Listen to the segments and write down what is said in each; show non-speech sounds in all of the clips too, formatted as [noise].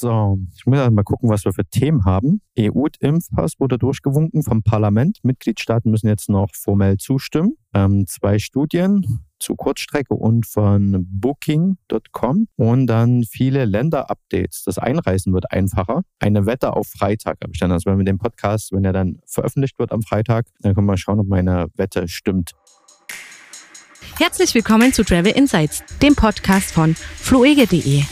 So, ich muss mal gucken, was wir für Themen haben. EU-Impfpass wurde durchgewunken vom Parlament. Mitgliedstaaten müssen jetzt noch formell zustimmen. Ähm, zwei Studien zu Kurzstrecke und von Booking.com und dann viele Länder-Updates. Das Einreisen wird einfacher. Eine Wette auf Freitag habe ich dann. Also wenn wir den Podcast, wenn er dann veröffentlicht wird am Freitag, dann können wir schauen, ob meine Wette stimmt. Herzlich willkommen zu Travel Insights, dem Podcast von fluege.de.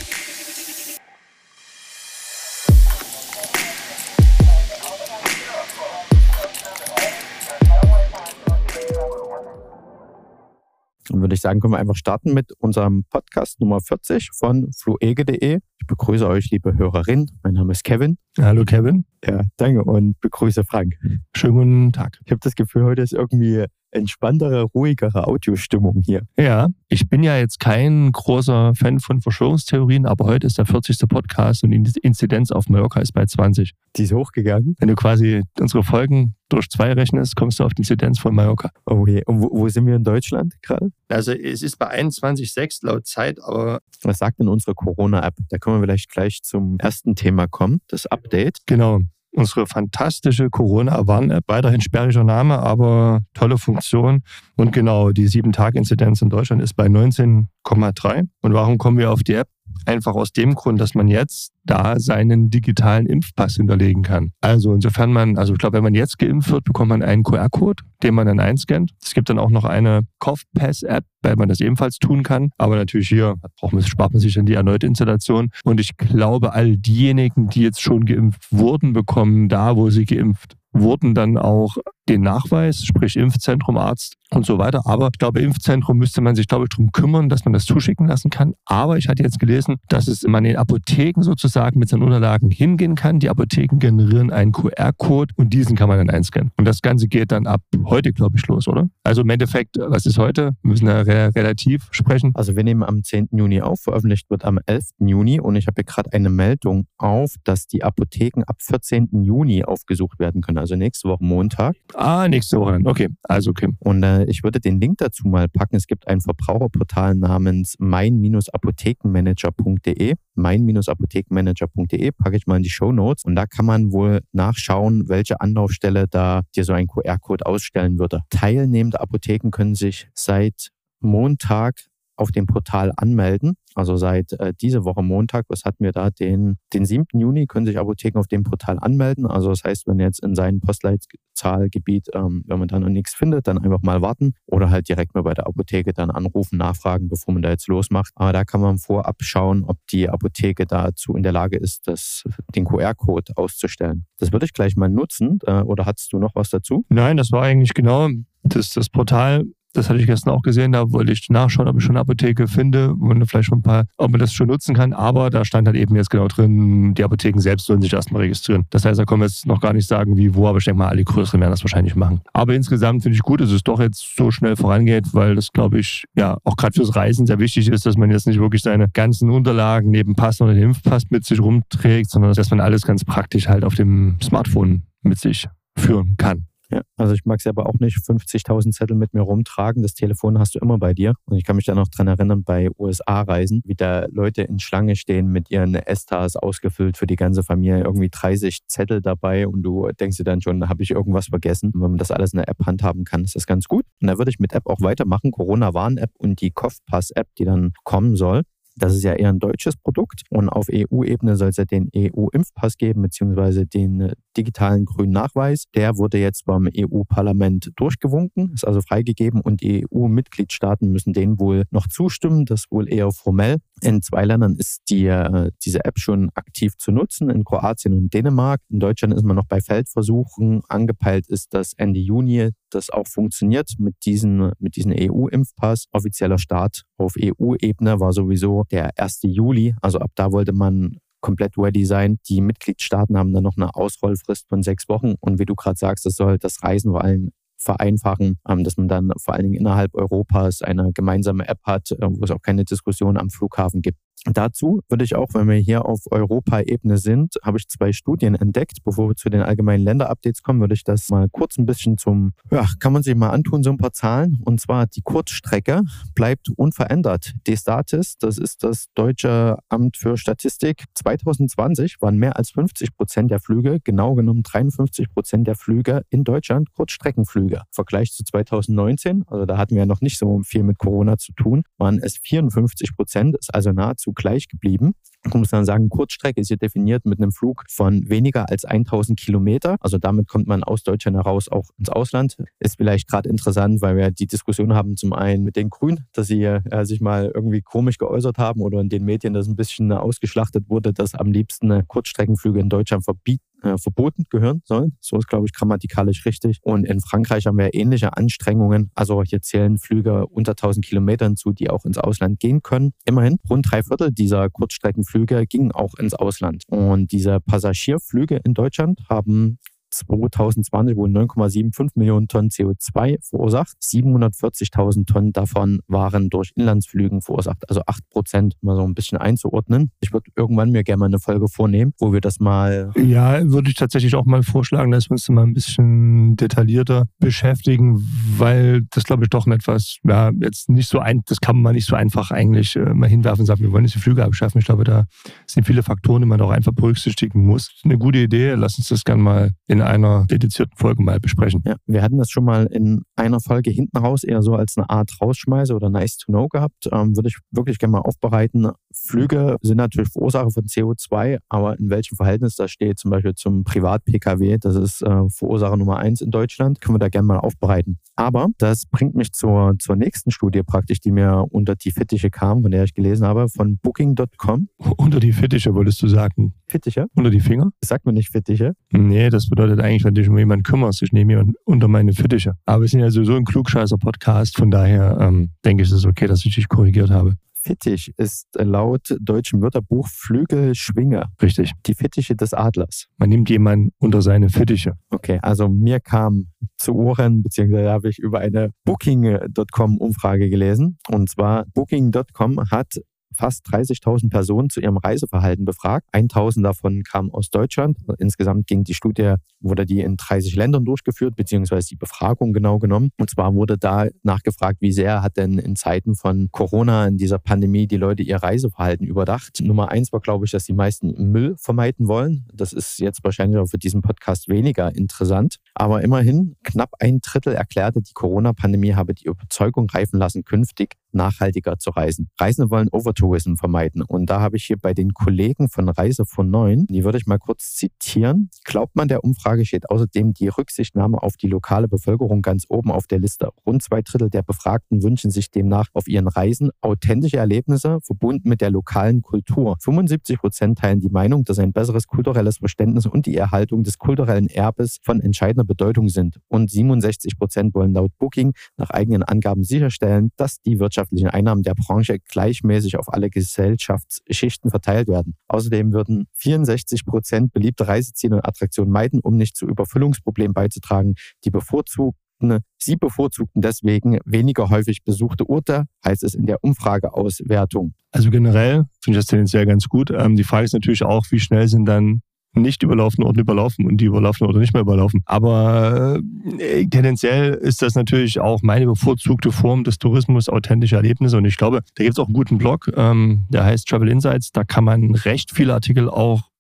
Dann würde ich sagen, können wir einfach starten mit unserem Podcast Nummer 40 von fluege.de. Ich begrüße euch, liebe Hörerin. Mein Name ist Kevin. Hallo Kevin. Ja, danke und begrüße Frank. Schönen guten Tag. Ich habe das Gefühl, heute ist irgendwie entspanntere, ruhigere Audiostimmung hier. Ja, ich bin ja jetzt kein großer Fan von Verschwörungstheorien, aber heute ist der 40. Podcast und die Inzidenz auf Mallorca ist bei 20. Die ist hochgegangen. Wenn du quasi unsere Folgen durch zwei rechnest, kommst du auf die Inzidenz von Mallorca. Okay, und wo, wo sind wir in Deutschland gerade? Also es ist bei 21,6 laut Zeit, aber... Was sagt denn unsere Corona-App? Da können wir vielleicht gleich zum ersten Thema kommen, das Update. Genau unsere fantastische Corona-Warn-App. Weiterhin sperriger Name, aber tolle Funktion. Und genau, die 7-Tag-Inzidenz in Deutschland ist bei 19,3. Und warum kommen wir auf die App? Einfach aus dem Grund, dass man jetzt da seinen digitalen Impfpass hinterlegen kann. Also insofern man, also ich glaube, wenn man jetzt geimpft wird, bekommt man einen QR-Code, den man dann einscannt. Es gibt dann auch noch eine CoughPass-App, weil man das ebenfalls tun kann. Aber natürlich hier braucht man, spart man sich dann die erneute Installation. Und ich glaube, all diejenigen, die jetzt schon geimpft wurden, bekommen da, wo sie geimpft wurden dann auch den Nachweis, sprich Impfzentrum, Arzt und so weiter. Aber ich glaube, Impfzentrum müsste man sich, glaube ich, darum kümmern, dass man das zuschicken lassen kann. Aber ich hatte jetzt gelesen, dass es man in Apotheken sozusagen mit seinen Unterlagen hingehen kann. Die Apotheken generieren einen QR-Code und diesen kann man dann einscannen. Und das Ganze geht dann ab heute, glaube ich, los, oder? Also im Endeffekt, was ist heute? Wir müssen ja re relativ sprechen. Also wir nehmen am 10. Juni auf, veröffentlicht wird am 11. Juni und ich habe hier gerade eine Meldung auf, dass die Apotheken ab 14. Juni aufgesucht werden können. Also nächste Woche Montag. Ah, nächste Woche. Okay, also okay. Und äh, ich würde den Link dazu mal packen. Es gibt ein Verbraucherportal namens mein-apothekenmanager.de. Mein-apothekenmanager.de packe ich mal in die Show Notes. Und da kann man wohl nachschauen, welche Anlaufstelle da dir so ein QR-Code ausstellen würde. Teilnehmende Apotheken können sich seit Montag auf dem Portal anmelden. Also seit äh, diese Woche Montag, was hatten wir da? Den, den 7. Juni können sich Apotheken auf dem Portal anmelden. Also das heißt, wenn jetzt in seinem Postleitzahlgebiet, ähm, wenn man da noch nichts findet, dann einfach mal warten oder halt direkt mal bei der Apotheke dann anrufen, nachfragen, bevor man da jetzt losmacht. Aber da kann man vorab schauen, ob die Apotheke dazu in der Lage ist, das, den QR-Code auszustellen. Das würde ich gleich mal nutzen. Äh, oder hast du noch was dazu? Nein, das war eigentlich genau das, das Portal das hatte ich gestern auch gesehen, da wollte ich nachschauen, ob ich schon eine Apotheke finde, und vielleicht schon ein paar, ob man das schon nutzen kann. Aber da stand halt eben jetzt genau drin, die Apotheken selbst sollen sich erstmal registrieren. Das heißt, da können wir jetzt noch gar nicht sagen, wie, wo, aber ich denke mal, alle größeren werden das wahrscheinlich machen. Aber insgesamt finde ich gut, dass es doch jetzt so schnell vorangeht, weil das, glaube ich, ja, auch gerade fürs Reisen sehr wichtig ist, dass man jetzt nicht wirklich seine ganzen Unterlagen neben Pass oder Impfpass mit sich rumträgt, sondern dass man alles ganz praktisch halt auf dem Smartphone mit sich führen kann. Ja, also ich mag es aber auch nicht 50.000 Zettel mit mir rumtragen. Das Telefon hast du immer bei dir. Und ich kann mich da noch dran erinnern, bei USA-Reisen, wie da Leute in Schlange stehen mit ihren Estas ausgefüllt für die ganze Familie. Irgendwie 30 Zettel dabei und du denkst dir dann schon, habe ich irgendwas vergessen. Und wenn man das alles in der App handhaben kann, ist das ganz gut. Und da würde ich mit App auch weitermachen. Corona-Warn-App und die Kopfpass-App, die dann kommen soll. Das ist ja eher ein deutsches Produkt und auf EU-Ebene soll es ja den EU-Impfpass geben, beziehungsweise den äh, digitalen grünen Nachweis. Der wurde jetzt beim EU-Parlament durchgewunken, ist also freigegeben und die EU-Mitgliedstaaten müssen den wohl noch zustimmen. Das wohl eher formell. In zwei Ländern ist die, äh, diese App schon aktiv zu nutzen, in Kroatien und Dänemark. In Deutschland ist man noch bei Feldversuchen. Angepeilt ist, dass Ende Juni das auch funktioniert mit diesem mit diesen EU-Impfpass. Offizieller Start auf EU-Ebene war sowieso der 1. Juli. Also ab da wollte man komplett ready sein. Die Mitgliedstaaten haben dann noch eine Ausrollfrist von sechs Wochen. Und wie du gerade sagst, das soll das Reisen vor allem vereinfachen, ähm, dass man dann vor allen Dingen innerhalb Europas eine gemeinsame App hat, äh, wo es auch keine Diskussion am Flughafen gibt. Dazu würde ich auch, wenn wir hier auf Europa-Ebene sind, habe ich zwei Studien entdeckt. Bevor wir zu den allgemeinen Länder-Updates kommen, würde ich das mal kurz ein bisschen zum, ja, kann man sich mal antun, so ein paar Zahlen. Und zwar die Kurzstrecke bleibt unverändert. Destatis, das ist das Deutsche Amt für Statistik. 2020 waren mehr als 50 Prozent der Flüge, genau genommen 53 Prozent der Flüge in Deutschland Kurzstreckenflüge. Im Vergleich zu 2019, also da hatten wir ja noch nicht so viel mit Corona zu tun, waren es 54 Prozent, ist also nahezu gleich geblieben. Man muss dann sagen, Kurzstrecke ist hier definiert mit einem Flug von weniger als 1000 Kilometer. Also damit kommt man aus Deutschland heraus auch ins Ausland. Ist vielleicht gerade interessant, weil wir die Diskussion haben, zum einen mit den Grünen, dass sie äh, sich mal irgendwie komisch geäußert haben oder in den Medien das ein bisschen ausgeschlachtet wurde, dass am liebsten Kurzstreckenflüge in Deutschland verbieten äh, verboten gehören sollen. So ist, glaube ich, grammatikalisch richtig. Und in Frankreich haben wir ähnliche Anstrengungen. Also hier zählen Flüge unter 1000 Kilometern zu, die auch ins Ausland gehen können. Immerhin, rund drei Viertel dieser Kurzstreckenflüge gingen auch ins Ausland. Und diese Passagierflüge in Deutschland haben 2020 wurden 9,75 Millionen Tonnen CO2 verursacht. 740.000 Tonnen davon waren durch Inlandsflügen verursacht, also 8 Prozent, mal so ein bisschen einzuordnen. Ich würde irgendwann mir gerne mal eine Folge vornehmen, wo wir das mal. Ja, würde ich tatsächlich auch mal vorschlagen, dass wir uns mal ein bisschen detaillierter beschäftigen, weil das glaube ich doch etwas, ja, jetzt nicht so ein, das kann man nicht so einfach eigentlich äh, mal hinwerfen und sagen, wir wollen diese Flüge abschaffen. Ich glaube, da sind viele Faktoren, die man auch einfach berücksichtigen muss. Eine gute Idee, lass uns das gerne mal in einer dedizierten Folge mal besprechen. Ja, wir hatten das schon mal in einer Folge hinten raus eher so als eine Art Rausschmeiße oder nice to know gehabt. Ähm, würde ich wirklich gerne mal aufbereiten. Flüge sind natürlich Verursacher von CO2, aber in welchem Verhältnis das steht, zum Beispiel zum Privat-Pkw, das ist äh, Verursacher Nummer eins in Deutschland, können wir da gerne mal aufbereiten. Aber das bringt mich zur, zur nächsten Studie praktisch, die mir unter die Fittiche kam, von der ich gelesen habe, von Booking.com. Unter die Fittiche wolltest du sagen? Fittiche? Unter die Finger? Das sagt man nicht Fittiche. Nee, das bedeutet eigentlich, wenn dich um jemanden kümmerst, ich nehme jemanden unter meine Fittiche. Aber wir sind ja sowieso ein Klugscheißer-Podcast, von daher ähm, denke ich, es ist okay, dass ich dich korrigiert habe. Fittich ist laut deutschem Wörterbuch Flügelschwinge. Richtig. Die Fittiche des Adlers. Man nimmt jemanden unter seine Fittiche. Okay, also mir kam zu Ohren, beziehungsweise habe ich über eine Booking.com-Umfrage gelesen. Und zwar Booking.com hat fast 30.000 Personen zu ihrem Reiseverhalten befragt. 1.000 davon kamen aus Deutschland. Insgesamt ging die Studie, wurde die in 30 Ländern durchgeführt, beziehungsweise die Befragung genau genommen. Und zwar wurde da nachgefragt, wie sehr hat denn in Zeiten von Corona, in dieser Pandemie, die Leute ihr Reiseverhalten überdacht. Nummer eins war, glaube ich, dass die meisten Müll vermeiden wollen. Das ist jetzt wahrscheinlich auch für diesen Podcast weniger interessant. Aber immerhin, knapp ein Drittel erklärte, die Corona-Pandemie habe die Überzeugung reifen lassen, künftig nachhaltiger zu reisen. Reisende wollen Overtourism vermeiden. Und da habe ich hier bei den Kollegen von Reise von Neun, die würde ich mal kurz zitieren. Glaubt man, der Umfrage steht außerdem die Rücksichtnahme auf die lokale Bevölkerung ganz oben auf der Liste. Rund zwei Drittel der Befragten wünschen sich demnach auf ihren Reisen authentische Erlebnisse verbunden mit der lokalen Kultur. 75 Prozent teilen die Meinung, dass ein besseres kulturelles Verständnis und die Erhaltung des kulturellen Erbes von entscheidender Bedeutung sind. Und 67 Prozent wollen laut Booking nach eigenen Angaben sicherstellen, dass die Wirtschaft wirtschaftlichen Einnahmen der Branche gleichmäßig auf alle Gesellschaftsschichten verteilt werden. Außerdem würden 64 Prozent beliebte Reiseziele und Attraktionen meiden, um nicht zu Überfüllungsproblemen beizutragen. Die bevorzugten Sie bevorzugten deswegen weniger häufig besuchte Orte, heißt es in der Umfrageauswertung. Also generell finde ich das tendenziell ganz gut. Ähm, die Frage ist natürlich auch, wie schnell sind dann nicht überlaufene Orte überlaufen und die überlaufenen Orte nicht mehr überlaufen. Aber äh, tendenziell ist das natürlich auch meine bevorzugte Form des Tourismus, authentische Erlebnisse. Und ich glaube, da gibt es auch einen guten Blog, ähm, der heißt Travel Insights. Da kann man recht viele Artikel auch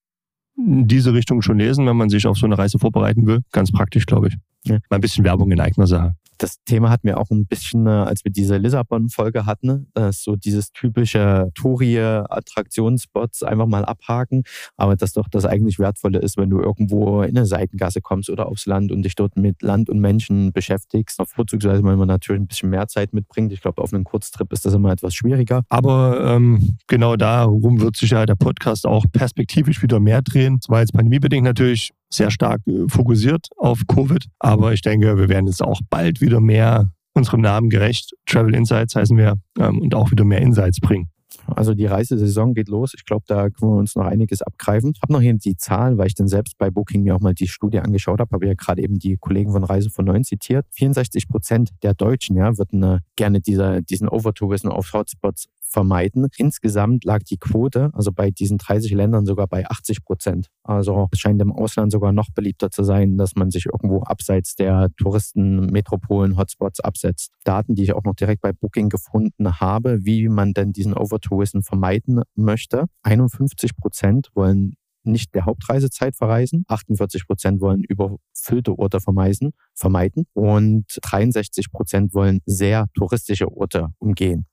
in diese Richtung schon lesen, wenn man sich auf so eine Reise vorbereiten will. Ganz praktisch, glaube ich. Ja. Mal ein bisschen Werbung in eigener Sache das Thema hatten wir auch ein bisschen, äh, als wir diese Lissabon-Folge hatten, äh, so dieses typische Touri-Attraktionsspots einfach mal abhaken, aber dass doch das eigentlich Wertvolle ist, wenn du irgendwo in eine Seitengasse kommst oder aufs Land und dich dort mit Land und Menschen beschäftigst. Vorzugsweise, wenn man natürlich ein bisschen mehr Zeit mitbringt. Ich glaube, auf einem Kurztrip ist das immer etwas schwieriger. Aber ähm, genau darum wird sich ja der Podcast auch perspektivisch wieder mehr drehen. Das war jetzt pandemiebedingt natürlich sehr stark äh, fokussiert auf Covid. Aber ich denke, wir werden jetzt auch bald wieder mehr unserem Namen gerecht. Travel Insights heißen wir ähm, und auch wieder mehr Insights bringen. Also die Reisesaison geht los. Ich glaube, da können wir uns noch einiges abgreifen. Ich habe noch hier die Zahlen, weil ich dann selbst bei Booking mir auch mal die Studie angeschaut habe. Habe ja gerade eben die Kollegen von Reise von 9 zitiert. 64 Prozent der Deutschen ja, würden äh, gerne dieser, diesen Overtourism auf Hotspots vermeiden. Insgesamt lag die Quote, also bei diesen 30 Ländern sogar bei 80 Prozent. Also es scheint im Ausland sogar noch beliebter zu sein, dass man sich irgendwo abseits der Touristen, Metropolen, Hotspots absetzt. Daten, die ich auch noch direkt bei Booking gefunden habe, wie man denn diesen Overtourism vermeiden möchte. 51 Prozent wollen nicht der Hauptreisezeit verreisen. 48 Prozent wollen überfüllte Orte vermeiden, vermeiden und 63 Prozent wollen sehr touristische Orte umgehen.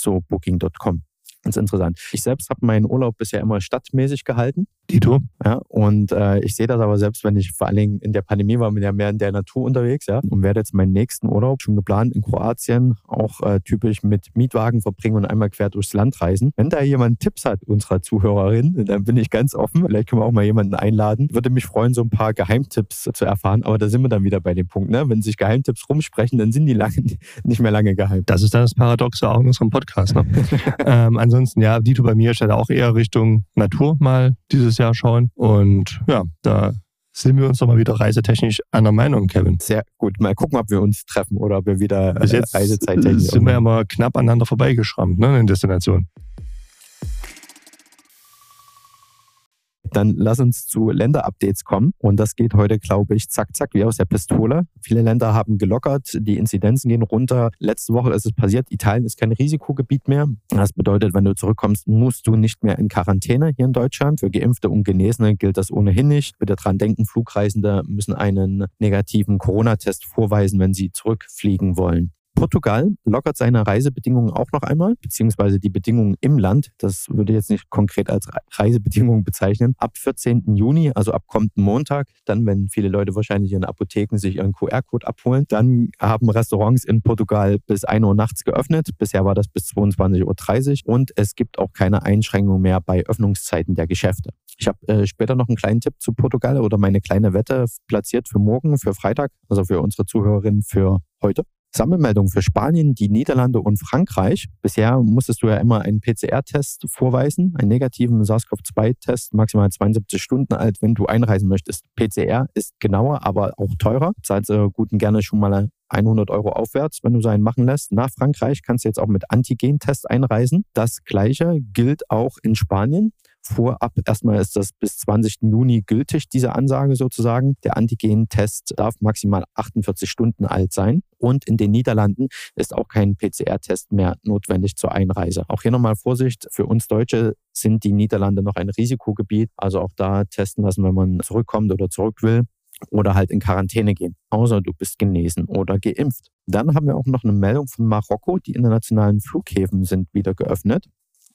So Booking.com. Ganz interessant. Ich selbst habe meinen Urlaub bisher immer stadtmäßig gehalten. Dito. Ja, und äh, ich sehe das aber selbst, wenn ich vor allen Dingen in der Pandemie war, bin ja mehr in der Natur unterwegs, ja, und werde jetzt meinen nächsten Urlaub schon geplant in Kroatien, auch äh, typisch mit Mietwagen verbringen und einmal quer durchs Land reisen. Wenn da jemand Tipps hat, unserer Zuhörerin, dann bin ich ganz offen. Vielleicht können wir auch mal jemanden einladen. Würde mich freuen, so ein paar Geheimtipps zu erfahren. Aber da sind wir dann wieder bei dem Punkt, ne? Wenn sich Geheimtipps rumsprechen, dann sind die lange, [laughs] nicht mehr lange geheim. Das ist dann das Paradoxe auch in unserem Podcast. Ne? [laughs] ähm, ansonsten, ja, Dito bei mir steht auch eher Richtung Natur mal dieses Jahr schauen. Und ja, da sind wir uns doch mal wieder reisetechnisch einer Meinung, Kevin. Sehr gut. Mal gucken, ob wir uns treffen oder ob wir wieder Bis jetzt Reisezeittechnisch sind wir ja mal knapp aneinander vorbeigeschrammt, ne, in Destination. Dann lass uns zu Länderupdates kommen. Und das geht heute, glaube ich, zack, zack, wie aus der Pistole. Viele Länder haben gelockert, die Inzidenzen gehen runter. Letzte Woche ist es passiert, Italien ist kein Risikogebiet mehr. Das bedeutet, wenn du zurückkommst, musst du nicht mehr in Quarantäne hier in Deutschland. Für Geimpfte und Genesene gilt das ohnehin nicht. Bitte dran denken, Flugreisende müssen einen negativen Corona-Test vorweisen, wenn sie zurückfliegen wollen. Portugal lockert seine Reisebedingungen auch noch einmal, beziehungsweise die Bedingungen im Land. Das würde ich jetzt nicht konkret als Reisebedingungen bezeichnen. Ab 14. Juni, also ab kommenden Montag, dann, wenn viele Leute wahrscheinlich in Apotheken sich ihren QR-Code abholen, dann haben Restaurants in Portugal bis 1 Uhr nachts geöffnet. Bisher war das bis 22.30 Uhr und es gibt auch keine Einschränkungen mehr bei Öffnungszeiten der Geschäfte. Ich habe äh, später noch einen kleinen Tipp zu Portugal oder meine kleine Wette platziert für morgen, für Freitag, also für unsere Zuhörerinnen für heute. Sammelmeldung für Spanien, die Niederlande und Frankreich. Bisher musstest du ja immer einen PCR-Test vorweisen, einen negativen SARS-CoV-2-Test, maximal 72 Stunden alt, wenn du einreisen möchtest. PCR ist genauer, aber auch teurer. Zahlst du gut und gerne schon mal 100 Euro aufwärts, wenn du seinen machen lässt. Nach Frankreich kannst du jetzt auch mit Antigen-Test einreisen. Das gleiche gilt auch in Spanien. Vorab erstmal ist das bis 20. Juni gültig, diese Ansage sozusagen. Der Antigen-Test darf maximal 48 Stunden alt sein. Und in den Niederlanden ist auch kein PCR-Test mehr notwendig zur Einreise. Auch hier nochmal Vorsicht, für uns Deutsche sind die Niederlande noch ein Risikogebiet. Also auch da testen lassen, wenn man zurückkommt oder zurück will oder halt in Quarantäne gehen, außer du bist genesen oder geimpft. Dann haben wir auch noch eine Meldung von Marokko. Die internationalen Flughäfen sind wieder geöffnet.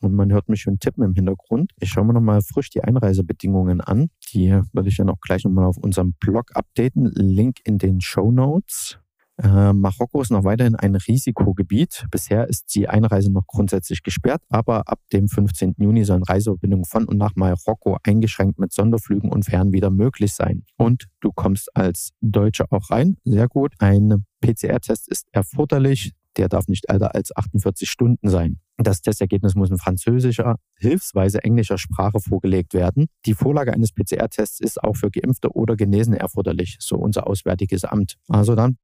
Und man hört mich schon tippen im Hintergrund. Ich schaue mir nochmal frisch die Einreisebedingungen an. Die würde ich dann auch gleich nochmal auf unserem Blog updaten. Link in den Show Notes. Äh, Marokko ist noch weiterhin ein Risikogebiet. Bisher ist die Einreise noch grundsätzlich gesperrt, aber ab dem 15. Juni sollen Reiseverbindungen von und nach Marokko eingeschränkt mit Sonderflügen und Fähren wieder möglich sein. Und du kommst als Deutscher auch rein. Sehr gut. Ein PCR-Test ist erforderlich. Der darf nicht älter als 48 Stunden sein. Das Testergebnis muss in französischer, hilfsweise englischer Sprache vorgelegt werden. Die Vorlage eines PCR-Tests ist auch für Geimpfte oder Genesene erforderlich, so unser Auswärtiges Amt. Also dann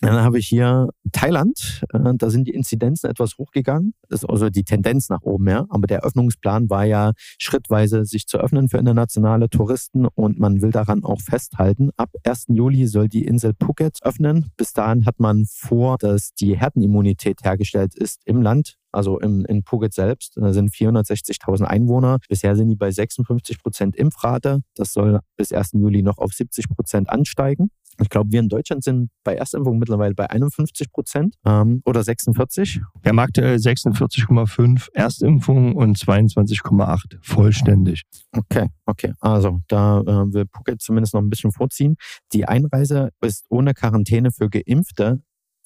dann habe ich hier Thailand, äh, da sind die Inzidenzen etwas hochgegangen, das ist also die Tendenz nach oben, ja. Aber der Öffnungsplan war ja schrittweise sich zu öffnen für internationale Touristen und man will daran auch festhalten. Ab 1. Juli soll die Insel Phuket öffnen. Bis dahin hat man vor, dass die Herdenimmunität hergestellt ist im Land also im, in Phuket selbst. Da sind 460.000 Einwohner. Bisher sind die bei 56 Prozent Impfrate. Das soll bis 1. Juli noch auf 70 Prozent ansteigen. Ich glaube, wir in Deutschland sind bei Erstimpfung mittlerweile bei 51 Prozent ähm, oder 46. Wir haben aktuell 46,5 Erstimpfungen und 22,8 vollständig. Okay, okay. Also da äh, will Phuket zumindest noch ein bisschen vorziehen. Die Einreise ist ohne Quarantäne für Geimpfte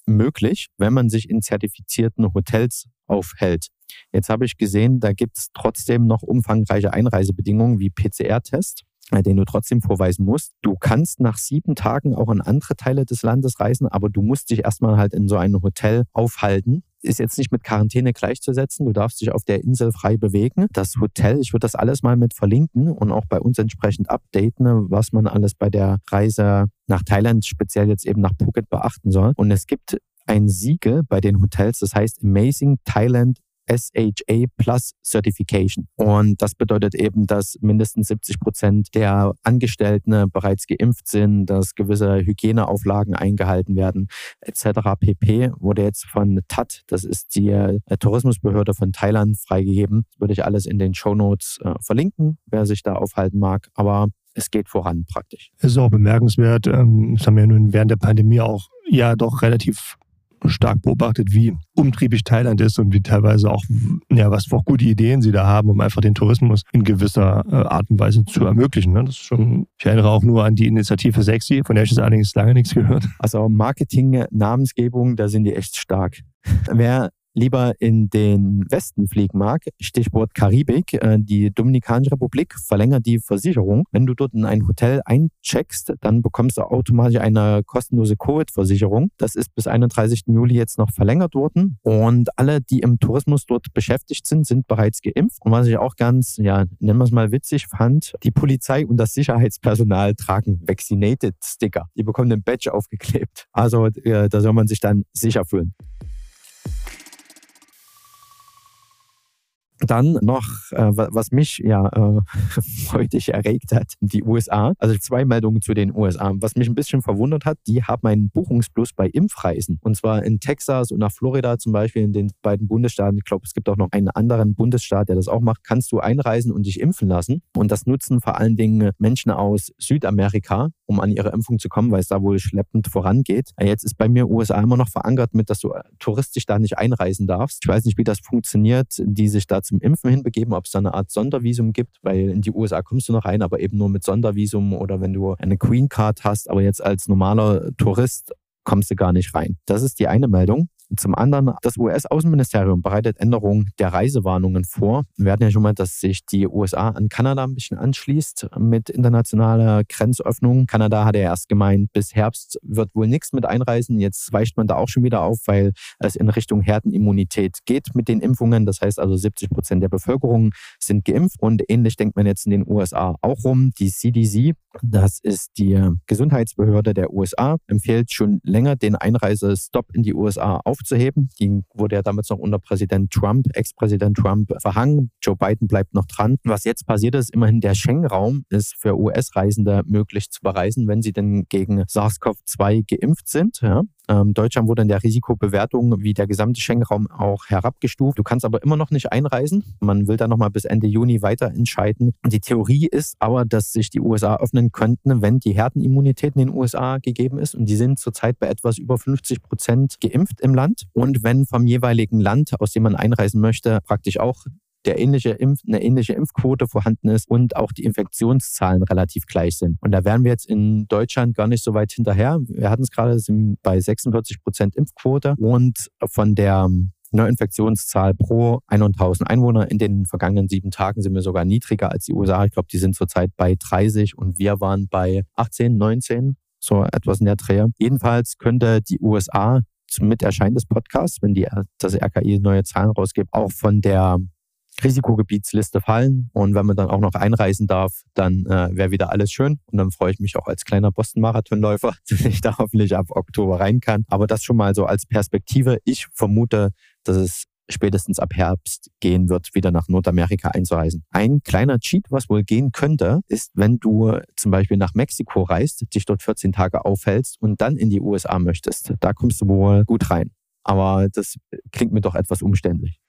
möglich, wenn man sich in zertifizierten Hotels aufhält. Jetzt habe ich gesehen, da gibt es trotzdem noch umfangreiche Einreisebedingungen wie PCR-Test den du trotzdem vorweisen musst. Du kannst nach sieben Tagen auch in andere Teile des Landes reisen, aber du musst dich erstmal halt in so einem Hotel aufhalten. Ist jetzt nicht mit Quarantäne gleichzusetzen. Du darfst dich auf der Insel frei bewegen. Das Hotel, ich würde das alles mal mit verlinken und auch bei uns entsprechend updaten, was man alles bei der Reise nach Thailand, speziell jetzt eben nach Phuket beachten soll. Und es gibt ein Siegel bei den Hotels, das heißt Amazing Thailand SHA Plus Certification. Und das bedeutet eben, dass mindestens 70 Prozent der Angestellten bereits geimpft sind, dass gewisse Hygieneauflagen eingehalten werden, etc. pp. Wurde jetzt von TAT, das ist die äh, Tourismusbehörde von Thailand, freigegeben. Das würde ich alles in den Show Notes äh, verlinken, wer sich da aufhalten mag. Aber es geht voran praktisch. Es ist auch bemerkenswert, ähm, das haben wir nun während der Pandemie auch ja doch relativ stark beobachtet, wie umtriebig Thailand ist und wie teilweise auch, ja, was für gute Ideen sie da haben, um einfach den Tourismus in gewisser äh, Art und Weise zu ermöglichen. Ne? Das ist schon, ich erinnere auch nur an die Initiative Sexy, von der ich jetzt allerdings lange nichts gehört. Also Marketing, Namensgebung, da sind die echt stark. Wer lieber in den Westen fliegen mag, Stichwort Karibik, äh, die Dominikanische Republik verlängert die Versicherung. Wenn du dort in ein Hotel eincheckst, dann bekommst du automatisch eine kostenlose Covid-Versicherung. Das ist bis 31. Juli jetzt noch verlängert worden. Und alle, die im Tourismus dort beschäftigt sind, sind bereits geimpft. Und was ich auch ganz, ja, nennen wir es mal witzig fand, die Polizei und das Sicherheitspersonal tragen Vaccinated Sticker. Die bekommen den Badge aufgeklebt. Also äh, da soll man sich dann sicher fühlen. Dann noch, äh, was mich ja äh, [laughs] freudig erregt hat, die USA. Also zwei Meldungen zu den USA. Was mich ein bisschen verwundert hat, die haben einen Buchungsplus bei Impfreisen. Und zwar in Texas und nach Florida zum Beispiel, in den beiden Bundesstaaten. Ich glaube, es gibt auch noch einen anderen Bundesstaat, der das auch macht. Kannst du einreisen und dich impfen lassen. Und das nutzen vor allen Dingen Menschen aus Südamerika, um an ihre Impfung zu kommen, weil es da wohl schleppend vorangeht. Jetzt ist bei mir USA immer noch verankert mit, dass du touristisch da nicht einreisen darfst. Ich weiß nicht, wie das funktioniert, die sich da zum Impfen hinbegeben, ob es da eine Art Sondervisum gibt, weil in die USA kommst du noch rein, aber eben nur mit Sondervisum oder wenn du eine Green Card hast, aber jetzt als normaler Tourist kommst du gar nicht rein. Das ist die eine Meldung. Zum anderen, das US-Außenministerium bereitet Änderungen der Reisewarnungen vor. Wir hatten ja schon mal, dass sich die USA an Kanada ein bisschen anschließt mit internationaler Grenzöffnung. Kanada hat ja erst gemeint, bis Herbst wird wohl nichts mit einreisen. Jetzt weicht man da auch schon wieder auf, weil es in Richtung Herdenimmunität geht mit den Impfungen. Das heißt also 70 Prozent der Bevölkerung sind geimpft und ähnlich denkt man jetzt in den USA auch rum. Die CDC, das ist die Gesundheitsbehörde der USA, empfiehlt schon länger den Einreisestopp in die USA auf aufzuheben. Die wurde ja damals noch unter Präsident Trump, Ex-Präsident Trump, verhangen. Joe Biden bleibt noch dran. Was jetzt passiert ist, immerhin der Schengen-Raum ist für US-Reisende möglich zu bereisen, wenn sie denn gegen SARS-CoV-2 geimpft sind. Ja. Ähm, Deutschland wurde in der Risikobewertung wie der gesamte Schengen-Raum auch herabgestuft. Du kannst aber immer noch nicht einreisen. Man will da nochmal bis Ende Juni weiter entscheiden. Die Theorie ist aber, dass sich die USA öffnen könnten, wenn die Herdenimmunität in den USA gegeben ist. Und die sind zurzeit bei etwas über 50 Prozent geimpft im Land. Und wenn vom jeweiligen Land, aus dem man einreisen möchte, praktisch auch der ähnliche Impf, eine ähnliche Impfquote vorhanden ist und auch die Infektionszahlen relativ gleich sind. Und da wären wir jetzt in Deutschland gar nicht so weit hinterher. Wir hatten es gerade, sind bei 46 Prozent Impfquote und von der Neuinfektionszahl pro 100.000 Einwohner in den vergangenen sieben Tagen sind wir sogar niedriger als die USA. Ich glaube, die sind zurzeit bei 30 und wir waren bei 18, 19, so etwas in der Drehe. Jedenfalls könnte die USA mit Erscheinen des Podcasts, wenn die, das RKI neue Zahlen rausgibt, auch von der Risikogebietsliste fallen. Und wenn man dann auch noch einreisen darf, dann äh, wäre wieder alles schön. Und dann freue ich mich auch als kleiner Boston-Marathonläufer, [laughs] dass ich da hoffentlich ab Oktober rein kann. Aber das schon mal so als Perspektive. Ich vermute, dass es spätestens ab Herbst gehen wird, wieder nach Nordamerika einzureisen. Ein kleiner Cheat, was wohl gehen könnte, ist, wenn du zum Beispiel nach Mexiko reist, dich dort 14 Tage aufhältst und dann in die USA möchtest. Da kommst du wohl gut rein. Aber das klingt mir doch etwas umständlich.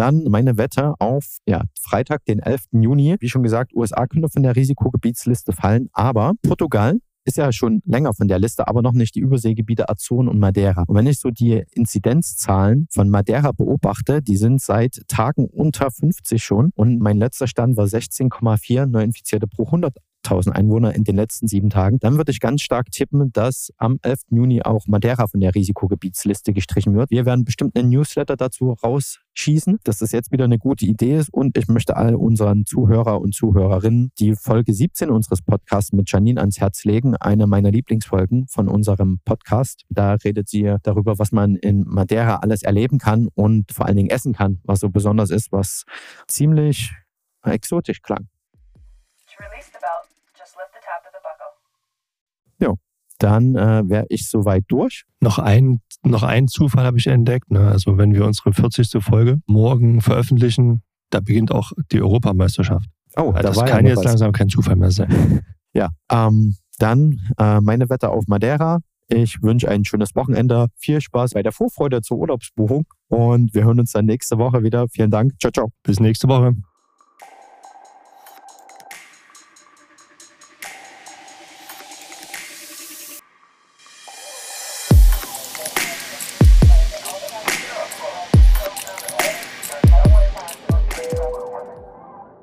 Dann meine Wette auf ja, Freitag, den 11. Juni. Wie schon gesagt, USA könnte von der Risikogebietsliste fallen, aber Portugal ist ja schon länger von der Liste, aber noch nicht die Überseegebiete Azoren und Madeira. Und wenn ich so die Inzidenzzahlen von Madeira beobachte, die sind seit Tagen unter 50 schon und mein letzter Stand war 16,4 Neuinfizierte pro 100 1000 Einwohner in den letzten sieben Tagen, dann würde ich ganz stark tippen, dass am 11. Juni auch Madeira von der Risikogebietsliste gestrichen wird. Wir werden bestimmt einen Newsletter dazu rausschießen, dass das jetzt wieder eine gute Idee ist und ich möchte all unseren Zuhörer und Zuhörerinnen die Folge 17 unseres Podcasts mit Janine ans Herz legen, eine meiner Lieblingsfolgen von unserem Podcast. Da redet sie darüber, was man in Madeira alles erleben kann und vor allen Dingen essen kann, was so besonders ist, was ziemlich exotisch klang. Dann äh, wäre ich soweit durch. Noch ein, noch ein Zufall habe ich entdeckt. Ne? Also wenn wir unsere 40. Folge morgen veröffentlichen, da beginnt auch die Europameisterschaft. Oh, das da war kann ja jetzt was. langsam kein Zufall mehr sein. [laughs] Ja, ähm, dann äh, meine Wette auf Madeira. Ich wünsche ein schönes Wochenende. Viel Spaß bei der Vorfreude zur Urlaubsbuchung und wir hören uns dann nächste Woche wieder. Vielen Dank. Ciao, ciao. Bis nächste Woche.